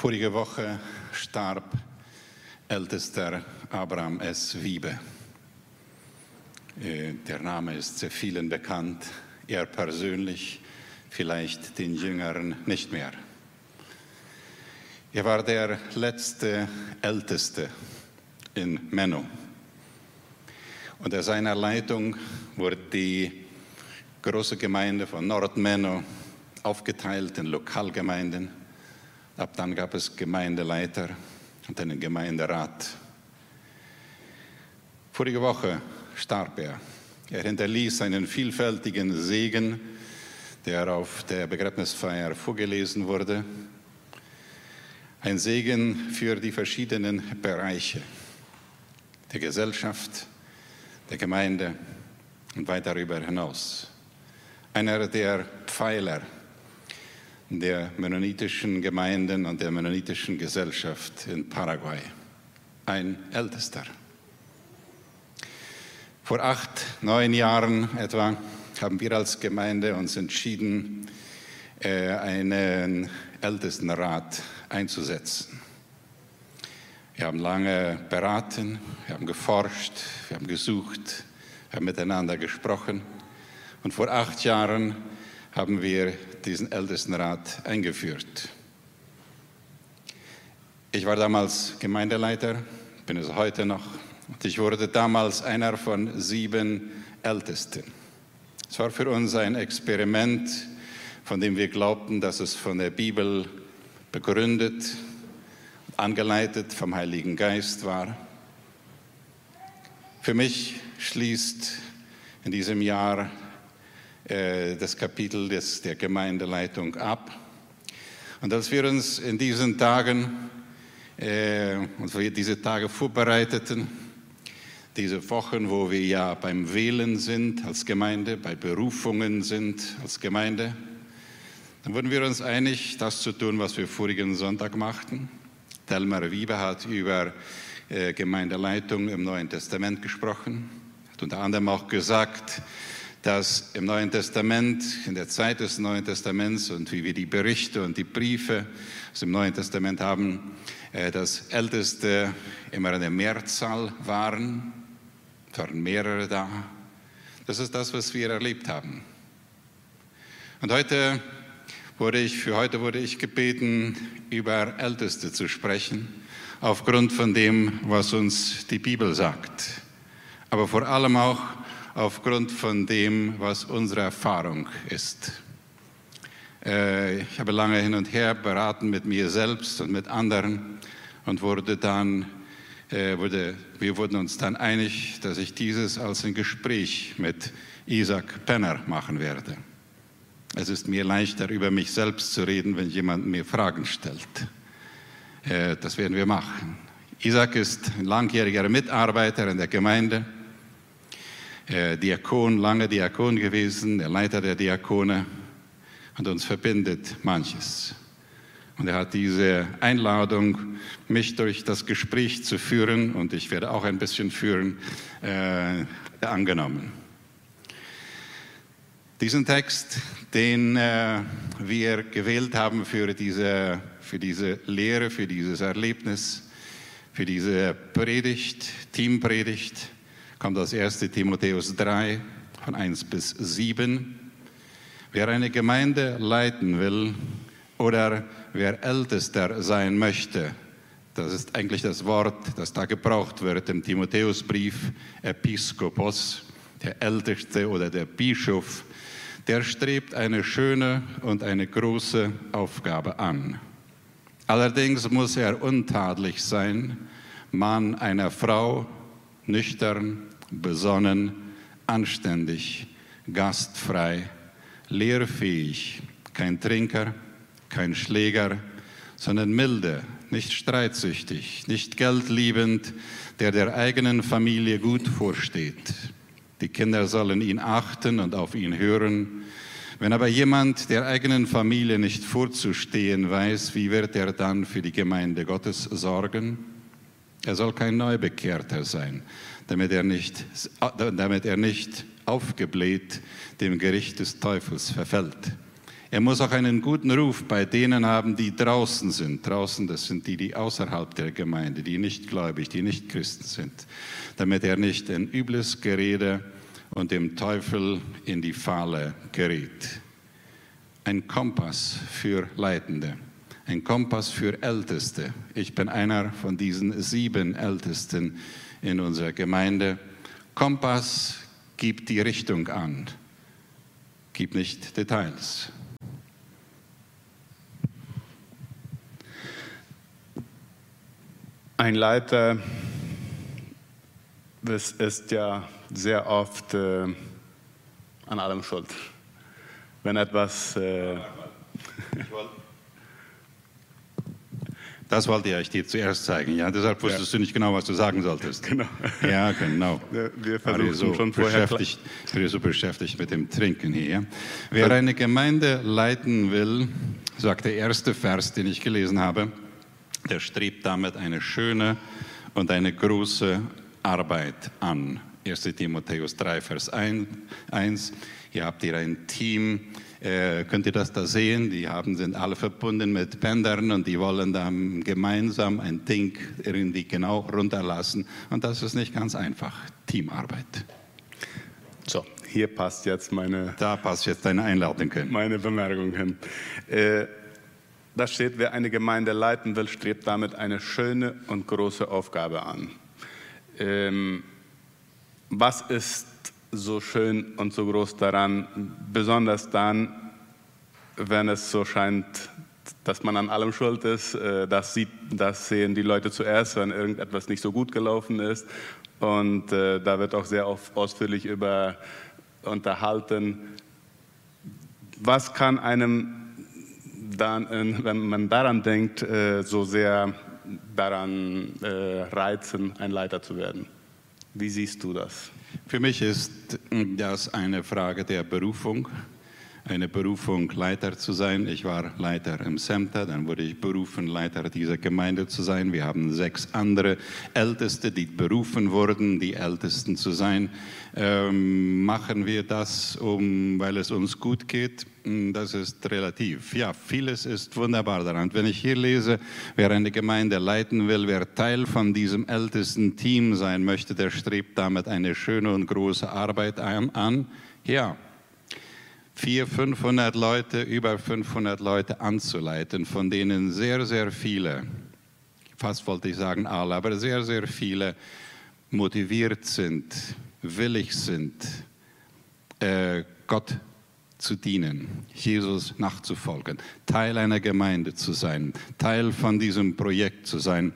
Vorige Woche starb ältester Abraham S. Wiebe. Äh, der Name ist sehr vielen bekannt, er persönlich, vielleicht den Jüngeren nicht mehr. Er war der letzte Älteste in Menno. Unter seiner Leitung wurde die große Gemeinde von Nordmenno aufgeteilt in Lokalgemeinden. Ab dann gab es Gemeindeleiter und einen Gemeinderat. Vorige Woche starb er. Er hinterließ einen vielfältigen Segen, der auf der Begräbnisfeier vorgelesen wurde. Ein Segen für die verschiedenen Bereiche der Gesellschaft, der Gemeinde und weit darüber hinaus. Einer der Pfeiler der mennonitischen Gemeinden und der mennonitischen Gesellschaft in Paraguay. Ein Ältester. Vor acht, neun Jahren etwa haben wir als Gemeinde uns entschieden, äh, einen Ältestenrat einzusetzen. Wir haben lange beraten, wir haben geforscht, wir haben gesucht, wir haben miteinander gesprochen. Und vor acht Jahren haben wir diesen Ältestenrat eingeführt. Ich war damals Gemeindeleiter, bin es heute noch, und ich wurde damals einer von sieben Ältesten. Es war für uns ein Experiment, von dem wir glaubten, dass es von der Bibel begründet, angeleitet vom Heiligen Geist war. Für mich schließt in diesem Jahr äh, das Kapitel des, der Gemeindeleitung ab. Und als wir uns in diesen Tagen, äh, und wir diese Tage vorbereiteten, diese Wochen, wo wir ja beim Wählen sind als Gemeinde, bei Berufungen sind als Gemeinde, dann wurden wir uns einig, das zu tun, was wir vorigen Sonntag machten. Delmar Wiebe hat über äh, Gemeindeleitung im Neuen Testament gesprochen, hat unter anderem auch gesagt, dass im Neuen Testament, in der Zeit des Neuen Testaments und wie wir die Berichte und die Briefe aus dem Neuen Testament haben, äh, dass Älteste immer eine Mehrzahl waren. Es waren mehrere da. Das ist das, was wir erlebt haben. Und heute wurde ich, für heute wurde ich gebeten, über Älteste zu sprechen, aufgrund von dem, was uns die Bibel sagt. Aber vor allem auch aufgrund von dem, was unsere Erfahrung ist. Äh, ich habe lange hin und her beraten mit mir selbst und mit anderen und wurde dann, äh, wurde, wir wurden uns dann einig, dass ich dieses als ein Gespräch mit Isaac Penner machen werde. Es ist mir leichter, über mich selbst zu reden, wenn jemand mir Fragen stellt. Äh, das werden wir machen. Isaac ist ein langjähriger Mitarbeiter in der Gemeinde äh, Diakon, lange Diakon gewesen, der Leiter der Diakone und uns verbindet manches. Und er hat diese Einladung, mich durch das Gespräch zu führen, und ich werde auch ein bisschen führen, äh, angenommen. Diesen Text, den äh, wir gewählt haben für diese, für diese Lehre, für dieses Erlebnis, für diese Predigt, Teampredigt, kommt aus 1 Timotheus 3 von 1 bis 7. Wer eine Gemeinde leiten will oder wer Ältester sein möchte, das ist eigentlich das Wort, das da gebraucht wird im Timotheusbrief, Episkopos, der Älteste oder der Bischof, der strebt eine schöne und eine große Aufgabe an. Allerdings muss er untadelig sein, Mann einer Frau, nüchtern, besonnen, anständig, gastfrei, lehrfähig, kein Trinker, kein Schläger, sondern milde, nicht streitsüchtig, nicht geldliebend, der der eigenen Familie gut vorsteht. Die Kinder sollen ihn achten und auf ihn hören. Wenn aber jemand der eigenen Familie nicht vorzustehen weiß, wie wird er dann für die Gemeinde Gottes sorgen? Er soll kein Neubekehrter sein, damit er nicht, damit er nicht aufgebläht dem Gericht des Teufels verfällt. Er muss auch einen guten Ruf bei denen haben, die draußen sind. Draußen, das sind die, die außerhalb der Gemeinde, die nicht gläubig, die nicht Christen sind, damit er nicht in übles Gerede und dem Teufel in die Falle gerät. Ein Kompass für Leitende, ein Kompass für Älteste. Ich bin einer von diesen sieben Ältesten in unserer Gemeinde. Kompass gibt die Richtung an, gibt nicht Details. Ein Leiter das ist ja sehr oft äh, an allem schuld. Wenn etwas. Äh das wollte ich dir zuerst zeigen, ja. Deshalb wusstest ja. du nicht genau, was du sagen solltest. Genau. Ja, genau. Wir versuchen so schon vorher. Beschäftigt, wir so beschäftigt mit dem Trinken hier. Wer eine Gemeinde leiten will, sagt der erste Vers, den ich gelesen habe, der strebt damit eine schöne und eine große Arbeit an. 1 Timotheus 3, Vers 1. Hier habt ihr ein Team, äh, könnt ihr das da sehen? Die haben, sind alle verbunden mit Pendern und die wollen dann gemeinsam ein Ding irgendwie genau runterlassen. Und das ist nicht ganz einfach. Teamarbeit. So, hier passt jetzt meine. Da passt jetzt deine Einladung hin. Meine Bemerkung hin. Äh, da steht, wer eine Gemeinde leiten will, strebt damit eine schöne und große Aufgabe an. Ähm, was ist so schön und so groß daran, besonders dann, wenn es so scheint, dass man an allem schuld ist. Äh, das, sieht, das sehen die Leute zuerst, wenn irgendetwas nicht so gut gelaufen ist. Und äh, da wird auch sehr ausführlich über unterhalten. Was kann einem dann, wenn man daran denkt, äh, so sehr daran äh, reizen, ein Leiter zu werden. Wie siehst du das? Für mich ist das eine Frage der Berufung. Eine Berufung, Leiter zu sein. Ich war Leiter im Center, dann wurde ich berufen, Leiter dieser Gemeinde zu sein. Wir haben sechs andere Älteste, die berufen wurden, die Ältesten zu sein. Ähm, machen wir das, um, weil es uns gut geht? Hm, das ist relativ. Ja, vieles ist wunderbar daran. Wenn ich hier lese, wer eine Gemeinde leiten will, wer Teil von diesem ältesten Team sein möchte, der strebt damit eine schöne und große Arbeit an. Ja, 400, 500 Leute, über 500 Leute anzuleiten, von denen sehr, sehr viele, fast wollte ich sagen alle, aber sehr, sehr viele motiviert sind, willig sind, äh, Gott zu dienen, Jesus nachzufolgen, Teil einer Gemeinde zu sein, Teil von diesem Projekt zu sein.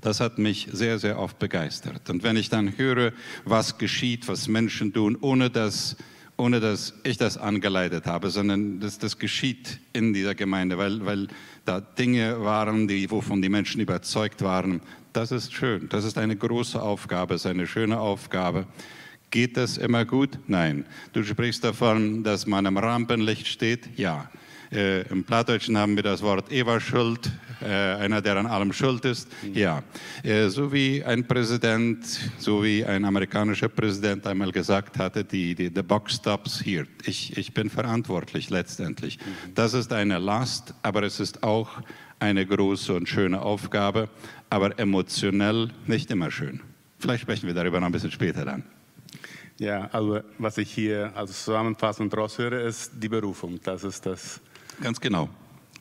Das hat mich sehr, sehr oft begeistert. Und wenn ich dann höre, was geschieht, was Menschen tun, ohne dass, ohne dass ich das angeleitet habe, sondern das, das geschieht in dieser Gemeinde, weil, weil da Dinge waren, die, wovon die Menschen überzeugt waren, das ist schön. Das ist eine große Aufgabe, ist eine schöne Aufgabe. Geht das immer gut? Nein. Du sprichst davon, dass man am Rampenlicht steht? Ja. Äh, Im Plattdeutschen haben wir das Wort Eva-Schuld, äh, einer, der an allem schuld ist. Mhm. Ja. Äh, so wie ein Präsident, so wie ein amerikanischer Präsident einmal gesagt hatte, die, die the box stops here. Ich, ich bin verantwortlich letztendlich. Mhm. Das ist eine Last, aber es ist auch eine große und schöne Aufgabe, aber emotionell nicht immer schön. Vielleicht sprechen wir darüber noch ein bisschen später dann. Ja, also was ich hier als Zusammenfassung raushöre, ist die Berufung. Das ist das. Ganz genau.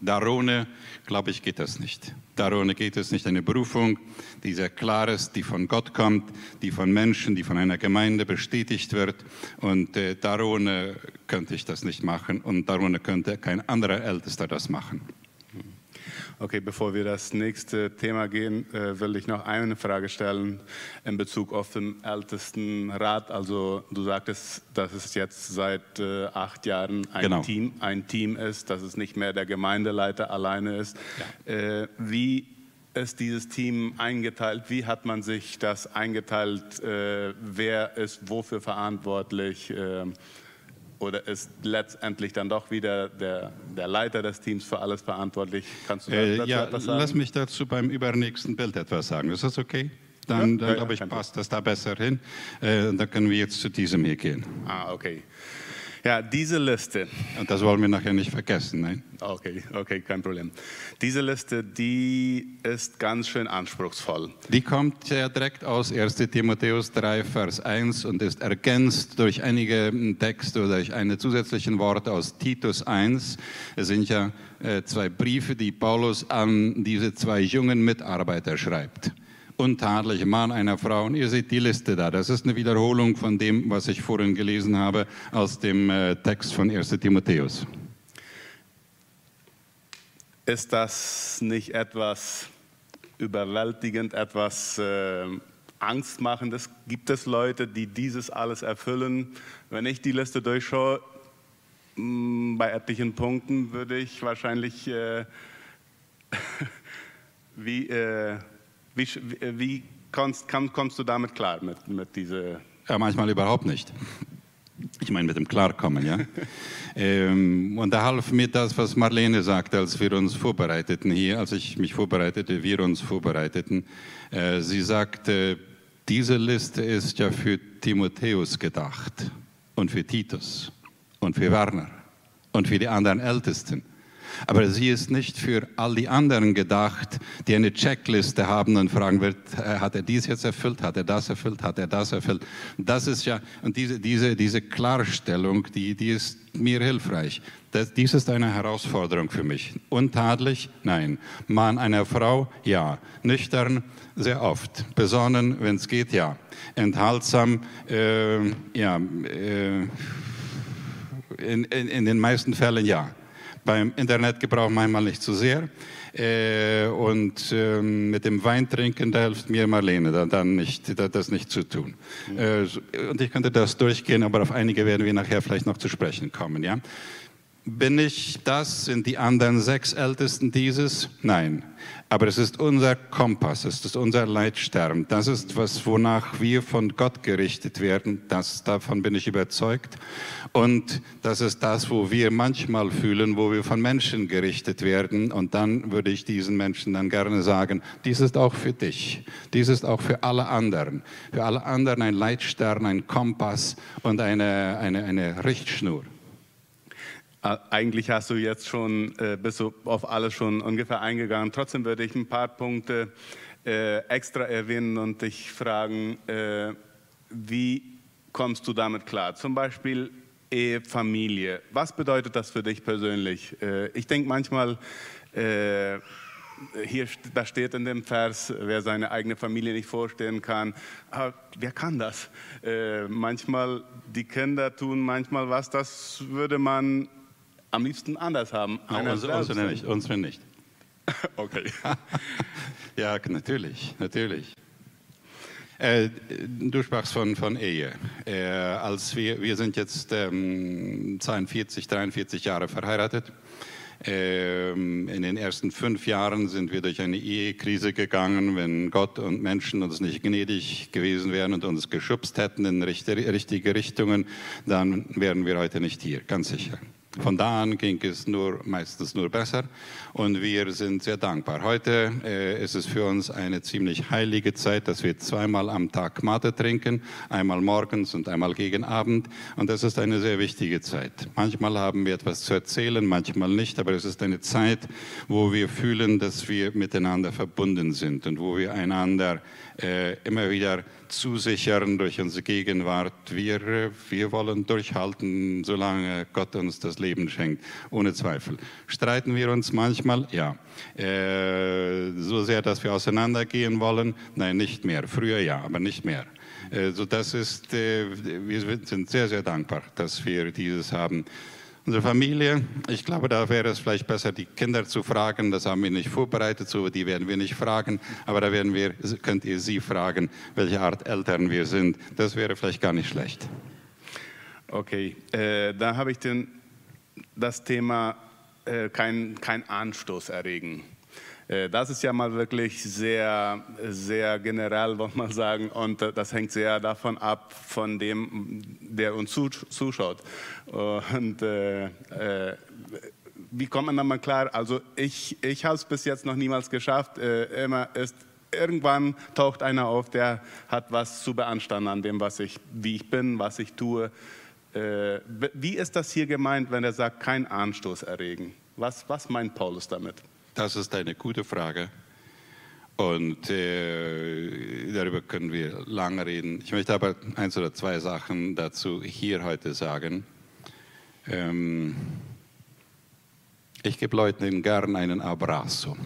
Darone, glaube ich, geht das nicht. Darone geht es nicht. Eine Berufung, die sehr klar ist, die von Gott kommt, die von Menschen, die von einer Gemeinde bestätigt wird. Und äh, Darone könnte ich das nicht machen und Darone könnte kein anderer Ältester das machen. Okay, bevor wir das nächste Thema gehen, äh, will ich noch eine Frage stellen in Bezug auf den ältesten Rat. Also du sagtest, dass es jetzt seit äh, acht Jahren ein, genau. Team, ein Team ist, dass es nicht mehr der Gemeindeleiter alleine ist. Ja. Äh, wie ist dieses Team eingeteilt? Wie hat man sich das eingeteilt? Wer ist wofür verantwortlich? Oder ist letztendlich dann doch wieder der, der Leiter des Teams für alles verantwortlich? Kannst du äh, dazu ja, etwas sagen? Lass mich dazu beim übernächsten Bild etwas sagen. Ist das okay? Dann, ja, dann glaube ich, passt das da besser hin. Äh, dann können wir jetzt zu diesem hier gehen. Ah, okay. Ja, diese Liste. Und das wollen wir nachher nicht vergessen. Nein? Okay, okay, kein Problem. Diese Liste, die ist ganz schön anspruchsvoll. Die kommt ja direkt aus 1 Timotheus 3, Vers 1 und ist ergänzt durch einige Texte oder durch eine zusätzlichen Worte aus Titus 1. Es sind ja äh, zwei Briefe, die Paulus an diese zwei jungen Mitarbeiter schreibt untadelig Mann einer Frau. Und ihr seht die Liste da. Das ist eine Wiederholung von dem, was ich vorhin gelesen habe aus dem äh, Text von 1 Timotheus. Ist das nicht etwas überwältigend, etwas äh, angstmachendes? Gibt es Leute, die dieses alles erfüllen? Wenn ich die Liste durchschaue, mm, bei etlichen Punkten würde ich wahrscheinlich äh, wie äh, wie, wie kommst, kommst, du damit klar, mit, mit dieser... Ja, manchmal überhaupt nicht. Ich meine mit dem Klarkommen, ja. ähm, und da half mir das, was Marlene sagte, als wir uns vorbereiteten hier, als ich mich vorbereitete, wir uns vorbereiteten. Äh, sie sagte, diese Liste ist ja für Timotheus gedacht und für Titus und für Werner und für die anderen Ältesten. Aber sie ist nicht für all die anderen gedacht, die eine Checkliste haben und fragen wird, äh, hat er dies jetzt erfüllt, hat er das erfüllt, hat er das erfüllt. Das ist ja, und diese, diese, diese Klarstellung, die, die ist mir hilfreich. Das, dies ist eine Herausforderung für mich. Untadelig? Nein. Mann einer Frau? Ja. Nüchtern? Sehr oft. Besonnen, wenn es geht? Ja. Enthaltsam? Äh, ja. Äh, in, in, in den meisten Fällen ja beim Internetgebrauch manchmal nicht zu sehr. Äh, und ähm, mit dem Weintrinken, da hilft mir Marlene, da, dann nicht, da, das nicht zu tun. Äh, und ich könnte das durchgehen, aber auf einige werden wir nachher vielleicht noch zu sprechen kommen. Ja? Bin ich das? Sind die anderen sechs Ältesten dieses? Nein. Aber es ist unser Kompass, es ist unser Leitstern. Das ist was, wonach wir von Gott gerichtet werden. Das, davon bin ich überzeugt. Und das ist das, wo wir manchmal fühlen, wo wir von Menschen gerichtet werden. Und dann würde ich diesen Menschen dann gerne sagen, dies ist auch für dich. Dies ist auch für alle anderen. Für alle anderen ein Leitstern, ein Kompass und eine, eine, eine Richtschnur. Eigentlich hast du jetzt schon, äh, bist du auf alles schon ungefähr eingegangen. Trotzdem würde ich ein paar Punkte äh, extra erwähnen und dich fragen, äh, wie kommst du damit klar? Zum Beispiel Ehe, Familie. Was bedeutet das für dich persönlich? Ich denke manchmal, hier, da steht in dem Vers, wer seine eigene Familie nicht vorstellen kann, aber wer kann das? Äh, manchmal, die Kinder tun manchmal was, das würde man am liebsten anders haben. Ja, uns, uns, nicht, uns nicht. okay. ja, natürlich, natürlich. Äh, du sprachst von, von Ehe. Äh, als wir, wir sind jetzt ähm, 42, 43 Jahre verheiratet. Ähm, in den ersten fünf Jahren sind wir durch eine Ehekrise gegangen. Wenn Gott und Menschen uns nicht gnädig gewesen wären und uns geschubst hätten in richtige Richtungen, dann wären wir heute nicht hier, ganz sicher. Von da an ging es nur, meistens nur besser und wir sind sehr dankbar. Heute äh, ist es für uns eine ziemlich heilige Zeit, dass wir zweimal am Tag Mate trinken, einmal morgens und einmal gegen Abend und das ist eine sehr wichtige Zeit. Manchmal haben wir etwas zu erzählen, manchmal nicht, aber es ist eine Zeit, wo wir fühlen, dass wir miteinander verbunden sind und wo wir einander äh, immer wieder zusichern durch unsere Gegenwart. Wir, wir wollen durchhalten, solange Gott uns das Leben schenkt, ohne Zweifel. Streiten wir uns manchmal? Ja. Äh, so sehr, dass wir auseinandergehen wollen? Nein, nicht mehr. Früher ja, aber nicht mehr. Äh, so das ist, äh, wir sind sehr, sehr dankbar, dass wir dieses haben. Unsere Familie, ich glaube, da wäre es vielleicht besser, die Kinder zu fragen. Das haben wir nicht vorbereitet, so die werden wir nicht fragen. Aber da werden wir, könnt ihr sie fragen, welche Art Eltern wir sind. Das wäre vielleicht gar nicht schlecht. Okay, äh, da habe ich den, das Thema äh, kein, kein Anstoß erregen. Äh, das ist ja mal wirklich sehr, sehr generell, muss man sagen, und äh, das hängt sehr davon ab, von dem, der uns zuschaut. Und äh, äh, wie kommt man dann mal klar? Also ich, ich habe es bis jetzt noch niemals geschafft. Äh, immer ist irgendwann taucht einer auf, der hat was zu beanstanden an dem, was ich, wie ich bin, was ich tue. Äh, wie ist das hier gemeint, wenn er sagt, kein Anstoß erregen? Was, was meint Paulus damit? Das ist eine gute Frage. Und äh, darüber können wir lange reden. Ich möchte aber eins oder zwei Sachen dazu hier heute sagen. Ähm, ich gebe Leuten gern einen Abrazo.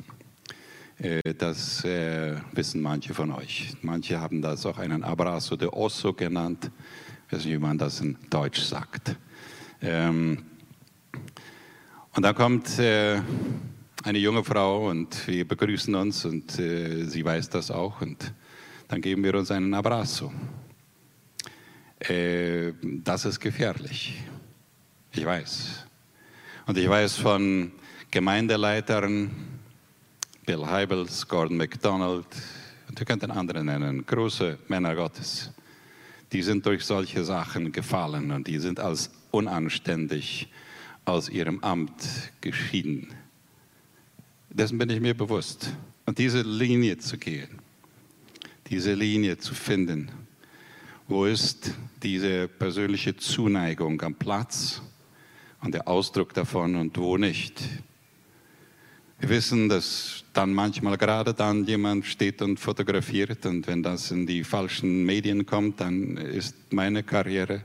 Äh, das äh, wissen manche von euch. Manche haben das auch einen Abrazo de Osso genannt. Ich weiß nicht, wie man das in Deutsch sagt. Ähm, und dann kommt äh, eine junge Frau und wir begrüßen uns und äh, sie weiß das auch und dann geben wir uns einen Abrazo. Äh, das ist gefährlich. Ich weiß. Und ich weiß von Gemeindeleitern, Bill Heibels, Gordon MacDonald, und ihr könnt den anderen nennen, große Männer Gottes, die sind durch solche Sachen gefallen und die sind als unanständig aus ihrem Amt geschieden. Dessen bin ich mir bewusst. Und diese Linie zu gehen, diese Linie zu finden, wo ist diese persönliche Zuneigung am Platz und der Ausdruck davon und wo nicht. Wir wissen, dass dann manchmal gerade dann jemand steht und fotografiert und wenn das in die falschen Medien kommt, dann ist meine Karriere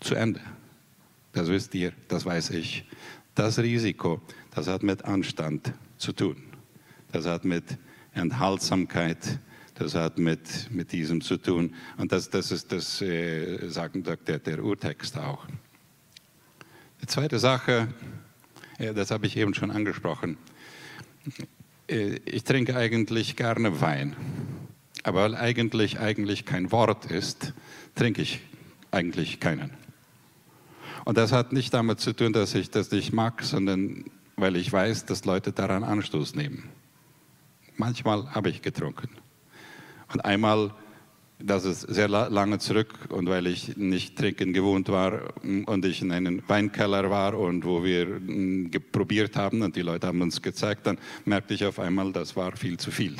zu Ende. Das wisst ihr, das weiß ich. Das Risiko, das hat mit Anstand zu tun. Das hat mit Enthaltsamkeit, das hat mit, mit diesem zu tun. Und das, das ist das, äh, sagt der, der Urtext auch. Die zweite Sache, äh, das habe ich eben schon angesprochen. Äh, ich trinke eigentlich gerne Wein. Aber weil eigentlich, eigentlich kein Wort ist, trinke ich eigentlich keinen. Und das hat nicht damit zu tun, dass ich das nicht mag, sondern weil ich weiß, dass Leute daran Anstoß nehmen. Manchmal habe ich getrunken. Und einmal, das ist sehr lange zurück, und weil ich nicht trinken gewohnt war und ich in einem Weinkeller war und wo wir mm, probiert haben und die Leute haben uns gezeigt, dann merkte ich auf einmal, das war viel zu viel.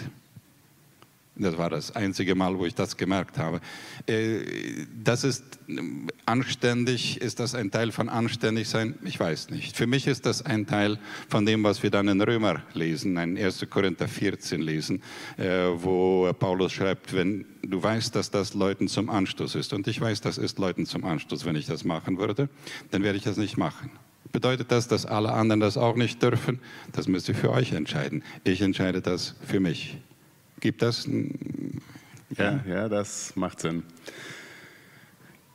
Das war das einzige Mal, wo ich das gemerkt habe. Äh, das ist anständig. Ist das ein Teil von anständig sein? Ich weiß nicht. Für mich ist das ein Teil von dem, was wir dann in Römer lesen, in 1. Korinther 14 lesen, äh, wo Paulus schreibt, wenn du weißt, dass das Leuten zum Anstoß ist, und ich weiß, das ist Leuten zum Anstoß, wenn ich das machen würde, dann werde ich das nicht machen. Bedeutet das, dass alle anderen das auch nicht dürfen? Das müsst ihr für euch entscheiden. Ich entscheide das für mich. Gibt das? Ja, ja, das macht Sinn.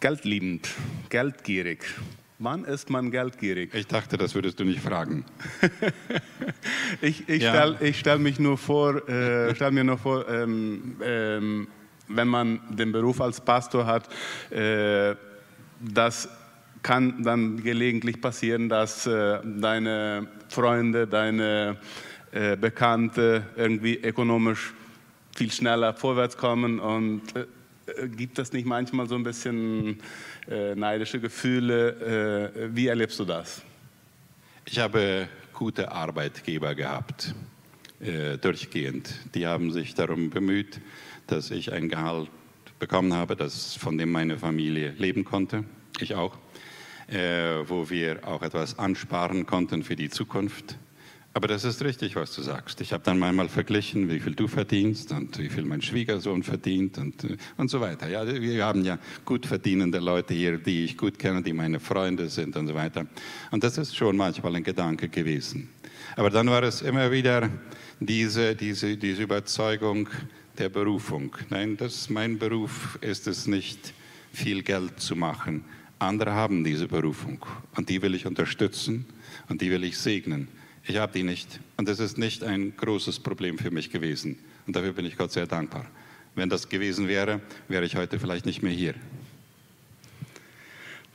Geldliebend, geldgierig. Wann ist man geldgierig? Ich dachte, das würdest du nicht fragen. ich ich ja. stelle stell mich nur vor, äh, stell mir nur vor, ähm, ähm, wenn man den Beruf als Pastor hat, äh, das kann dann gelegentlich passieren, dass äh, deine Freunde, deine äh, Bekannte irgendwie ökonomisch viel schneller vorwärts kommen und äh, gibt es nicht manchmal so ein bisschen äh, neidische Gefühle? Äh, wie erlebst du das? Ich habe gute Arbeitgeber gehabt, äh, durchgehend. Die haben sich darum bemüht, dass ich ein Gehalt bekommen habe, das, von dem meine Familie leben konnte. Ich auch. Äh, wo wir auch etwas ansparen konnten für die Zukunft. Aber das ist richtig, was du sagst. Ich habe dann manchmal verglichen, wie viel du verdienst und wie viel mein Schwiegersohn verdient und, äh, und so weiter. Ja, wir haben ja gut verdienende Leute hier, die ich gut kenne, die meine Freunde sind und so weiter. Und das ist schon manchmal ein Gedanke gewesen. Aber dann war es immer wieder diese, diese, diese Überzeugung der Berufung. Nein, das, mein Beruf ist es nicht, viel Geld zu machen. Andere haben diese Berufung und die will ich unterstützen und die will ich segnen. Ich habe die nicht. Und das ist nicht ein großes Problem für mich gewesen. Und dafür bin ich Gott sehr dankbar. Wenn das gewesen wäre, wäre ich heute vielleicht nicht mehr hier.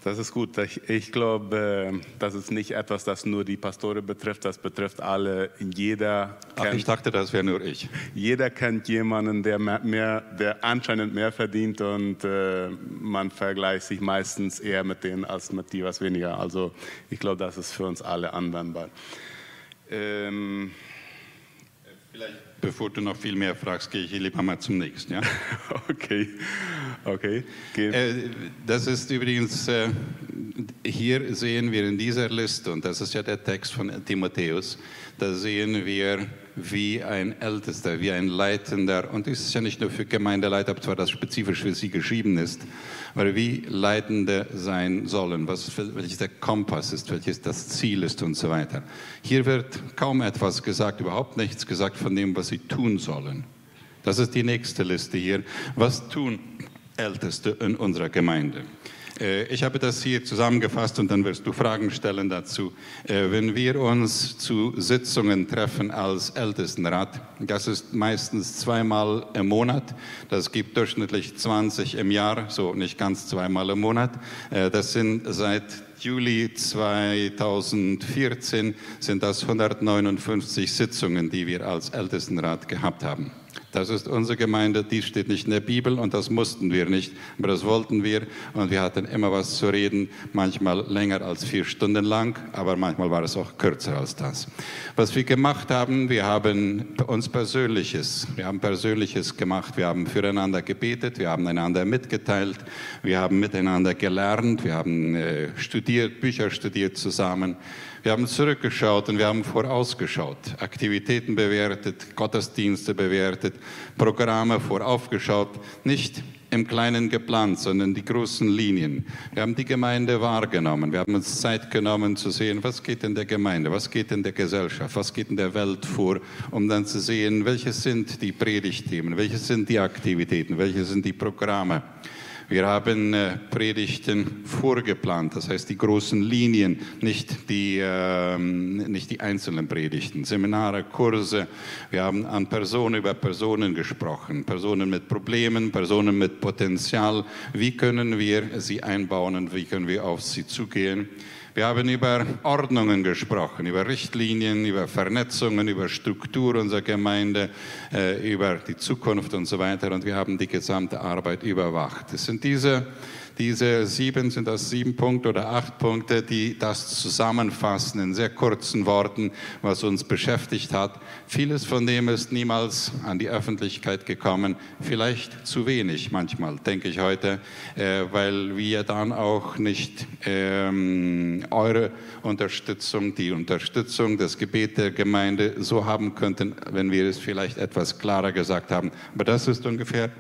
Das ist gut. Ich, ich, glaube, das ist nicht etwas, das nur die Pastore betrifft, das betrifft alle. Jeder Ach, kennt, ich dachte, das wäre nur ich. Jeder kennt jemanden, der, mehr, der anscheinend mehr verdient und äh, man vergleicht sich meistens eher mit denen als mit die was weniger. Also ich glaube, das ist für uns alle anwendbar. Ähm, Vielleicht, bevor du noch viel mehr fragst, gehe ich lieber mal zum nächsten. Ja? okay, okay. Äh, das ist übrigens, äh, hier sehen wir in dieser Liste, und das ist ja der Text von Timotheus, da sehen wir, wie ein Ältester, wie ein Leitender, und das ist ja nicht nur für Gemeindeleiter, zwar das spezifisch für sie geschrieben ist, aber wie Leitende sein sollen, was, welches der Kompass ist, welches das Ziel ist und so weiter. Hier wird kaum etwas gesagt, überhaupt nichts gesagt von dem, was sie tun sollen. Das ist die nächste Liste hier. Was tun Älteste in unserer Gemeinde? Äh, ich habe das hier zusammengefasst und dann wirst du Fragen stellen dazu. Äh, wenn wir uns zu Sitzungen treffen als Ältestenrat, das ist meistens zweimal im Monat, das gibt durchschnittlich 20 im Jahr, so nicht ganz zweimal im Monat. Äh, das sind seit Juli 2014 sind das 159 Sitzungen, die wir als Ältestenrat gehabt haben. Das ist unsere Gemeinde, die steht nicht in der Bibel und das mussten wir nicht, aber das wollten wir und wir hatten immer was zu reden, manchmal länger als vier Stunden lang, aber manchmal war es auch kürzer als das. Was wir gemacht haben, wir haben uns Persönliches, wir haben Persönliches gemacht, wir haben füreinander gebetet, wir haben einander mitgeteilt, wir haben miteinander gelernt, wir haben äh, studiert, Bücher studiert zusammen. Wir haben zurückgeschaut und wir haben vorausgeschaut, Aktivitäten bewertet, Gottesdienste bewertet, Programme voraufgeschaut, nicht im Kleinen geplant, sondern die großen Linien. Wir haben die Gemeinde wahrgenommen. Wir haben uns Zeit genommen zu sehen, was geht in der Gemeinde, was geht in der Gesellschaft, was geht in der Welt vor, um dann zu sehen, welche sind die Predigtthemen, welche sind die Aktivitäten, welche sind die Programme. Wir haben äh, Predigten vorgeplant, das heißt die großen Linien, nicht die, äh, nicht die einzelnen Predigten, Seminare, Kurse. Wir haben an Personen über Personen gesprochen, Personen mit Problemen, Personen mit Potenzial. Wie können wir sie einbauen und wie können wir auf sie zugehen? Wir haben über Ordnungen gesprochen, über Richtlinien, über Vernetzungen, über Struktur unserer Gemeinde, äh, über die Zukunft und so weiter. Und wir haben die gesamte Arbeit überwacht. Es sind diese diese sieben, sind das sieben Punkte oder acht Punkte, die das zusammenfassen in sehr kurzen Worten, was uns beschäftigt hat. Vieles von dem ist niemals an die Öffentlichkeit gekommen, vielleicht zu wenig manchmal, denke ich heute, äh, weil wir dann auch nicht ähm, eure Unterstützung, die Unterstützung des Gebet der Gemeinde so haben könnten, wenn wir es vielleicht etwas klarer gesagt haben. Aber das ist ungefähr,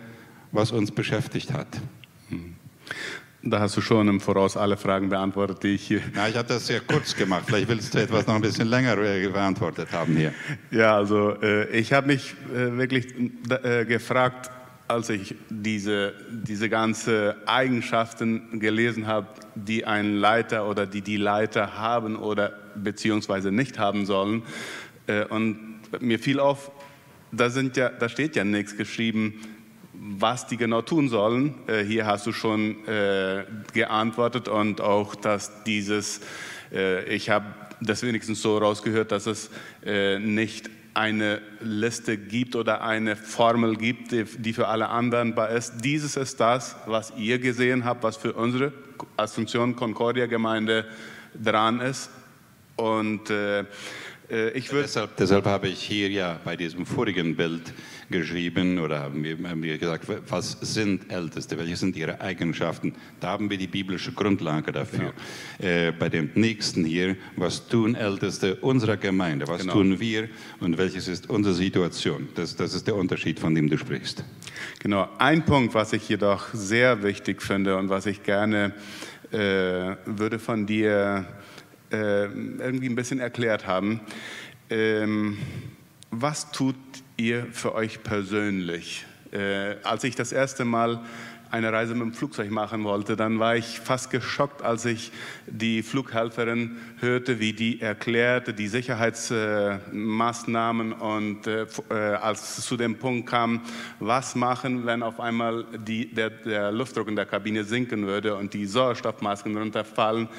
was uns beschäftigt hat. Da hast du schon im Voraus alle Fragen beantwortet, die ich hier. Ja, ich habe das sehr kurz gemacht. Vielleicht willst du etwas noch ein bisschen länger äh, beantwortet haben hier. Ja, also äh, ich habe mich äh, wirklich äh, gefragt, als ich diese, diese ganze Eigenschaften gelesen habe, die ein Leiter oder die die Leiter haben oder beziehungsweise nicht haben sollen. Äh, und mir fiel auf, da, sind ja, da steht ja nichts geschrieben, was die genau tun sollen. Äh, hier hast du schon äh, geantwortet und auch, dass dieses, äh, ich habe das wenigstens so rausgehört, dass es nicht eine Liste gibt oder eine Formel gibt, die, für alle anwendbar ist. Dieses ist das, was ihr gesehen habt, was für unsere Assumption Concordia Gemeinde dran ist. Und äh, ich würde deshalb, deshalb habe ich hier ja bei diesem vorigen Bild geschrieben oder haben wir, haben wir gesagt, was sind Älteste, welche sind ihre Eigenschaften. Da haben wir die biblische Grundlage dafür. Ja. Äh, bei dem nächsten hier, was tun Älteste unserer Gemeinde, was genau. tun wir und welches ist unsere Situation. Das, das ist der Unterschied, von dem du sprichst. Genau, ein Punkt, was ich jedoch sehr wichtig finde und was ich gerne äh, würde von dir äh, irgendwie ein bisschen erklärt haben. Ähm, was tut ihr für euch persönlich? Äh, als ich das erste Mal eine Reise mit dem Flugzeug machen wollte, dann war ich fast geschockt, als ich die Flughelferin hörte, wie die erklärte, die Sicherheitsmaßnahmen und äh, äh, als es zu dem Punkt kam, was machen, wenn auf einmal die, der, der Luftdruck in der Kabine sinken würde und die Sauerstoffmasken runterfallen,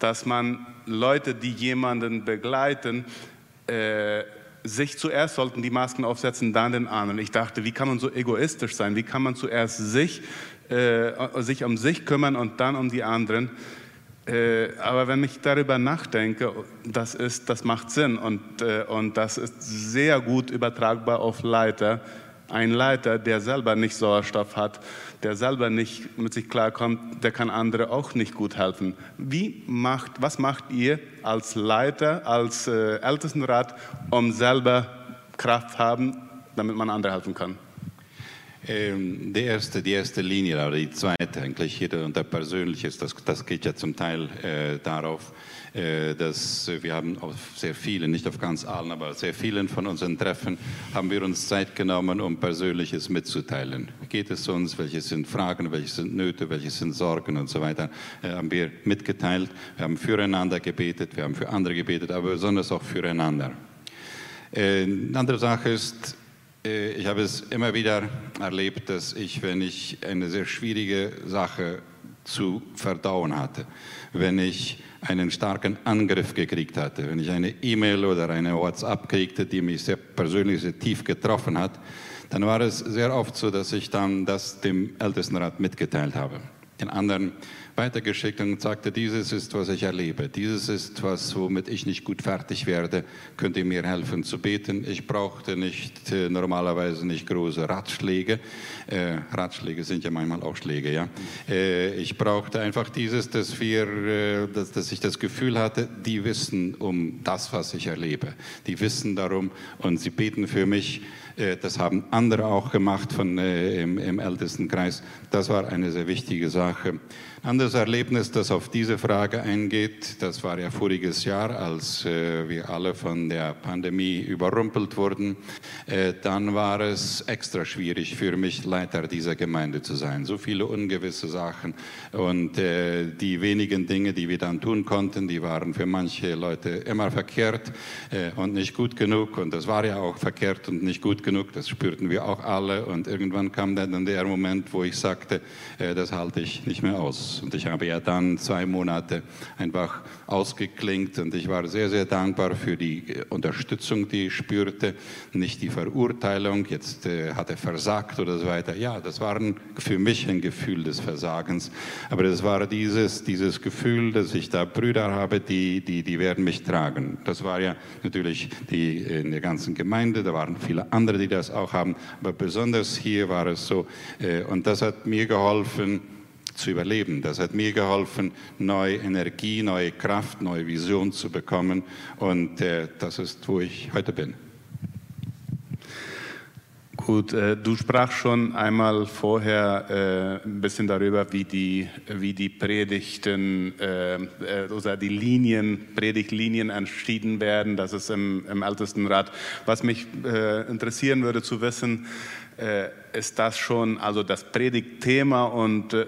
dass man Leute, die jemanden begleiten, äh, sich zuerst sollten die Masken aufsetzen, dann den anderen. Ich dachte, wie kann man so egoistisch sein? Wie kann man zuerst sich, äh, sich um sich kümmern und dann um die anderen? Äh, aber wenn ich darüber nachdenke, das, ist, das macht Sinn und, äh, und das ist sehr gut übertragbar auf Leiter. Ein Leiter, der selber nicht Sauerstoff hat, der selber nicht mit sich klarkommt, der kann andere auch nicht gut helfen. Wie macht, was macht ihr als Leiter, als äh, Ältestenrat, um selber Kraft haben, damit man andere helfen kann? Ähm, die, erste, die erste Linie, oder die zweite eigentlich hier unter Persönliches, das, das geht ja zum Teil äh, darauf, dass wir haben auf sehr vielen, nicht auf ganz allen, aber sehr vielen von unseren Treffen haben wir uns Zeit genommen, um Persönliches mitzuteilen. Geht es uns? Welche sind Fragen? Welche sind Nöte? Welche sind Sorgen und so weiter? Äh, haben wir mitgeteilt. Wir haben füreinander gebetet, wir haben für andere gebetet, aber besonders auch füreinander. Äh, eine andere Sache ist, äh, ich habe es immer wieder erlebt, dass ich, wenn ich eine sehr schwierige Sache zu verdauen hatte, wenn ich einen starken Angriff gekriegt hatte, wenn ich eine E-Mail oder eine WhatsApp kriegte, die mich sehr persönlich sehr tief getroffen hat, dann war es sehr oft so, dass ich dann das dem Ältestenrat mitgeteilt habe. Den anderen weitergeschickt und sagte, dieses ist, was ich erlebe, dieses ist, was, womit ich nicht gut fertig werde, könnt ihr mir helfen zu beten. Ich brauchte nicht äh, normalerweise nicht große Ratschläge, äh, Ratschläge sind ja manchmal auch Schläge, ja. Äh, ich brauchte einfach dieses, dass wir, äh, dass, dass ich das Gefühl hatte, die wissen um das, was ich erlebe, die wissen darum und sie beten für mich. Äh, das haben andere auch gemacht von, äh, im, im Ältestenkreis. Das war eine sehr wichtige Sache. Anderes Erlebnis, das auf diese Frage eingeht, das war ja voriges Jahr, als äh, wir alle von der Pandemie überrumpelt wurden. Äh, dann war es extra schwierig für mich, Leiter dieser Gemeinde zu sein. So viele ungewisse Sachen und äh, die wenigen Dinge, die wir dann tun konnten, die waren für manche Leute immer verkehrt äh, und nicht gut genug. Und das war ja auch verkehrt und nicht gut genug. Das spürten wir auch alle. Und irgendwann kam dann der Moment, wo ich sagte, äh, das halte ich nicht mehr aus. Und ich habe ja dann zwei Monate einfach ausgeklingt und ich war sehr, sehr dankbar für die äh, Unterstützung, die ich spürte. Nicht die Verurteilung, jetzt äh, hat er versagt oder so weiter. Ja, das war für mich ein Gefühl des Versagens. Aber es war dieses, dieses Gefühl, dass ich da Brüder habe, die, die, die werden mich tragen. Das war ja natürlich die, in der ganzen Gemeinde, da waren viele andere, die das auch haben. Aber besonders hier war es so. Äh, und das hat mir geholfen, zu überleben. Das hat mir geholfen, neue Energie, neue Kraft, neue Vision zu bekommen. Und äh, das ist, wo ich heute bin. Gut, äh, du sprachst schon einmal vorher äh, ein bisschen darüber, wie die, wie die Predigten äh, äh oder die Linien, Predigtlinien entschieden werden. Das ist im, im Ältestenrat. Was mich äh, interessieren würde zu wissen, ist das schon also das Predigtthema und äh,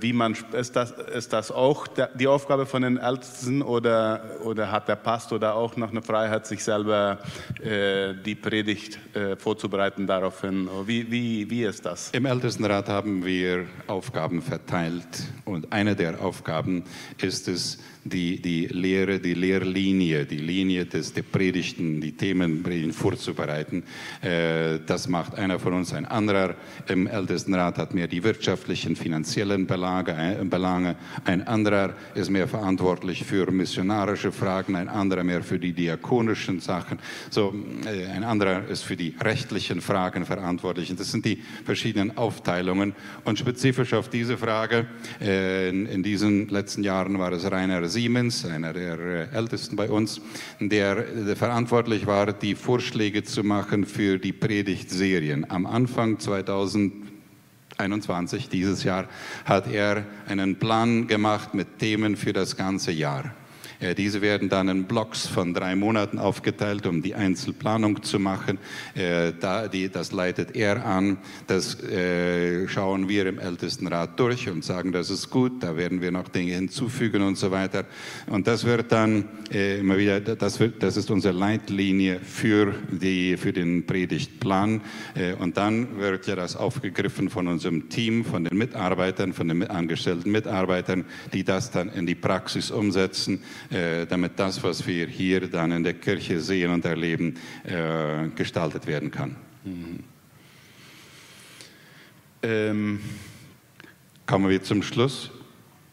wie man ist das ist das auch die Aufgabe von den Ältesten oder oder hat der Pastor da auch noch eine Freiheit sich selber äh, die Predigt äh, vorzubereiten daraufhin? Wie, wie wie ist das? Im Ältestenrat haben wir Aufgaben verteilt und eine der Aufgaben ist es die, die Lehre, die Lehrlinie, die Linie des, der Predigten, die Themen vorzubereiten. Äh, das macht einer von uns, ein anderer im Ältestenrat hat mehr die wirtschaftlichen, finanziellen Belage, äh, Belange, ein anderer ist mehr verantwortlich für missionarische Fragen, ein anderer mehr für die diakonischen Sachen, so, äh, ein anderer ist für die rechtlichen Fragen verantwortlich. Das sind die verschiedenen Aufteilungen. Und spezifisch auf diese Frage, in, in diesen letzten Jahren war es Rainer Siemens, einer der äh, ältesten bei uns, der, der verantwortlich war, die Vorschläge zu machen für die Predigtserien. Am Anfang 2021, dieses Jahr, hat er einen Plan gemacht mit Themen für das ganze Jahr. Äh, diese werden dann in Blocks von drei Monaten aufgeteilt, um die Einzelplanung zu machen. Äh, das leitet er an. Das äh, schauen wir im Ältestenrat durch und sagen, das ist gut, da werden wir noch Dinge hinzufügen und so weiter. Und das wird dann immer wieder, das, wird, das ist unsere Leitlinie für, die, für den Predigtplan. Und dann wird ja das aufgegriffen von unserem Team, von den Mitarbeitern, von den angestellten Mitarbeitern, die das dann in die Praxis umsetzen. Äh, damit das, was wir hier dann in der Kirche sehen und erleben, äh, gestaltet werden kann. Mhm. Ähm, Kommen wir zum Schluss.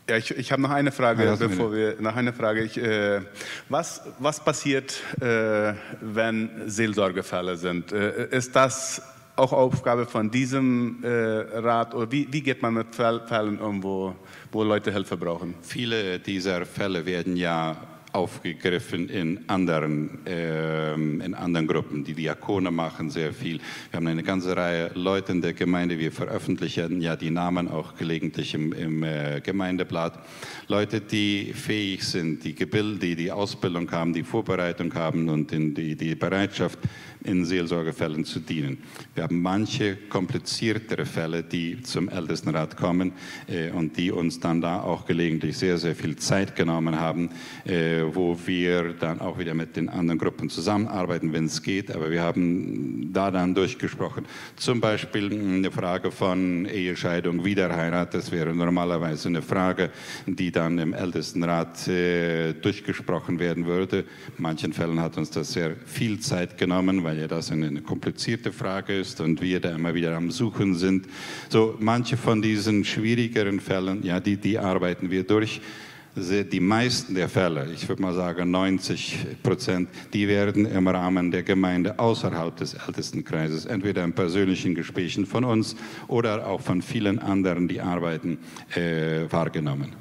Ja, ich, ich habe noch eine Frage, ja, bevor wir noch eine Frage. Ich, äh, was, was passiert, äh, wenn Seelsorgefälle sind? Äh, ist das auch Aufgabe von diesem äh, Rat? Oder wie, wie geht man mit Fällen um, wo, wo Leute Hilfe brauchen? Viele dieser Fälle werden ja aufgegriffen in anderen, äh, in anderen Gruppen. Die Diakone machen sehr viel. Wir haben eine ganze Reihe Leute in der Gemeinde. Wir veröffentlichen ja die Namen auch gelegentlich im, im äh, Gemeindeblatt. Leute, die fähig sind, die gebildet, die die Ausbildung haben, die Vorbereitung haben und die, die Bereitschaft, in Seelsorgefällen zu dienen. Wir haben manche kompliziertere Fälle, die zum Ältestenrat kommen äh, und die uns dann da auch gelegentlich sehr, sehr viel Zeit genommen haben, äh, wo wir dann auch wieder mit den anderen Gruppen zusammenarbeiten, wenn es geht. Aber wir haben da dann durchgesprochen. Zum Beispiel eine Frage von Ehescheidung, Wiederheirat. Das wäre normalerweise eine Frage, die dann im Ältestenrat äh, durchgesprochen werden würde. In manchen Fällen hat uns das sehr viel Zeit genommen, weil weil das eine komplizierte Frage ist und wir da immer wieder am Suchen sind. So manche von diesen schwierigeren Fällen, ja, die, die arbeiten wir durch. Die meisten der Fälle, ich würde mal sagen 90 Prozent, die werden im Rahmen der Gemeinde außerhalb des Ältestenkreises, entweder in persönlichen Gesprächen von uns oder auch von vielen anderen, die arbeiten, äh, wahrgenommen.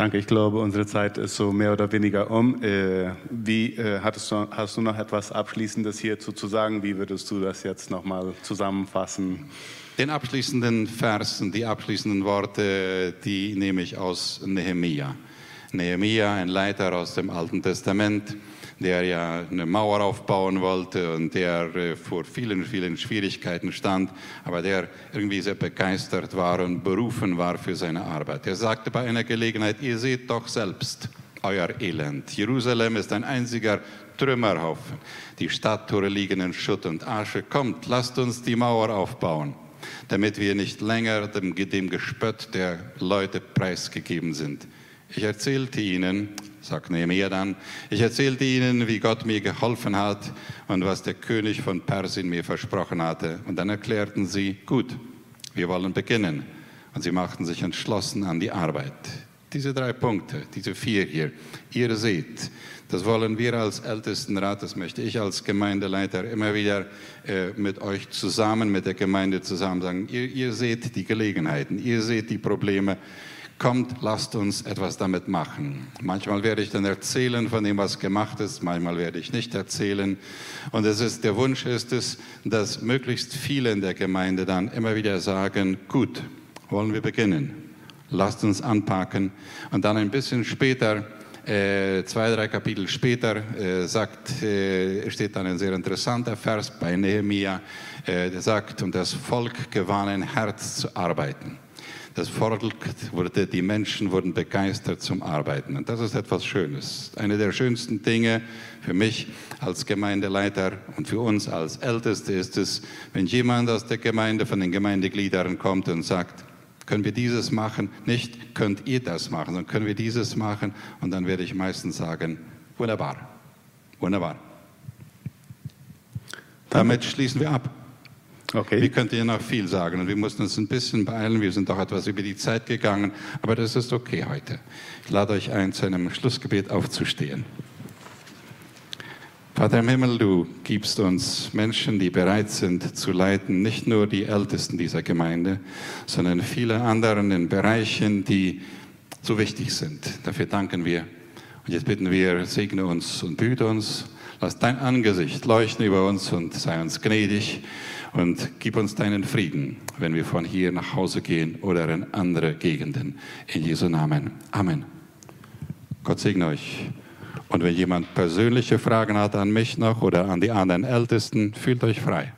Danke, ich glaube, unsere Zeit ist so mehr oder weniger um. Äh, wie äh, hattest du, hast du noch etwas Abschließendes hierzu zu sagen? Wie würdest du das jetzt nochmal zusammenfassen? Den abschließenden Versen, die abschließenden Worte, die nehme ich aus Nehemia. Nehemia, ein Leiter aus dem Alten Testament, der ja eine Mauer aufbauen wollte und der äh, vor vielen, vielen Schwierigkeiten stand, aber der irgendwie sehr begeistert war und berufen war für seine Arbeit. Er sagte bei einer Gelegenheit, ihr seht doch selbst euer Elend. Jerusalem ist ein einziger Trümmerhaufen. Die Stadttore liegen in Schutt und Asche. Kommt, lasst uns die Mauer aufbauen, damit wir nicht länger dem, dem Gespött der Leute preisgegeben sind. Ich erzählte ihnen, sagt Nehemiah dann, ich erzählte ihnen, wie Gott mir geholfen hat und was der König von Persien mir versprochen hatte. Und dann erklärten sie, gut, wir wollen beginnen. Und sie machten sich entschlossen an die Arbeit. Diese drei Punkte, diese vier hier, ihr seht, das wollen wir als Ältestenrat, das möchte ich als Gemeindeleiter immer wieder äh, mit euch zusammen, mit der Gemeinde zusammen sagen. Ihr, ihr seht die Gelegenheiten, ihr seht die Probleme, kommt, lasst uns etwas damit machen. Manchmal werde ich dann erzählen von dem, was gemacht ist, manchmal werde ich nicht erzählen. Und es ist, der Wunsch ist es, dass möglichst viele in der Gemeinde dann immer wieder sagen, gut, wollen wir beginnen. Lasst uns anpacken. Und dann ein bisschen später, äh, zwei, drei Kapitel später, äh, sagt, äh, steht dann ein sehr interessanter Vers bei Nehemia, äh, der sagt, und das Volk gewann ein Herz zu arbeiten. Das Volk wurde, die Menschen wurden begeistert zum Arbeiten. Und das ist etwas Schönes. Eine der schönsten Dinge für mich als Gemeindeleiter und für uns als Älteste ist es, wenn jemand aus der Gemeinde, von den Gemeindegliedern kommt und sagt, können wir dieses machen? Nicht, könnt ihr das machen, sondern können wir dieses machen? Und dann werde ich meistens sagen, wunderbar, wunderbar. Damit schließen wir ab. Okay. Wir könnten ja noch viel sagen und wir mussten uns ein bisschen beeilen. Wir sind auch etwas über die Zeit gegangen, aber das ist okay heute. Ich lade euch ein, zu einem Schlussgebet aufzustehen. Vater im Himmel, du gibst uns Menschen, die bereit sind zu leiten, nicht nur die Ältesten dieser Gemeinde, sondern viele anderen in Bereichen, die so wichtig sind. Dafür danken wir. Und jetzt bitten wir, segne uns und behüte uns. Lass dein Angesicht leuchten über uns und sei uns gnädig und gib uns deinen Frieden, wenn wir von hier nach Hause gehen oder in andere Gegenden. In Jesu Namen. Amen. Gott segne euch. Und wenn jemand persönliche Fragen hat an mich noch oder an die anderen Ältesten, fühlt euch frei.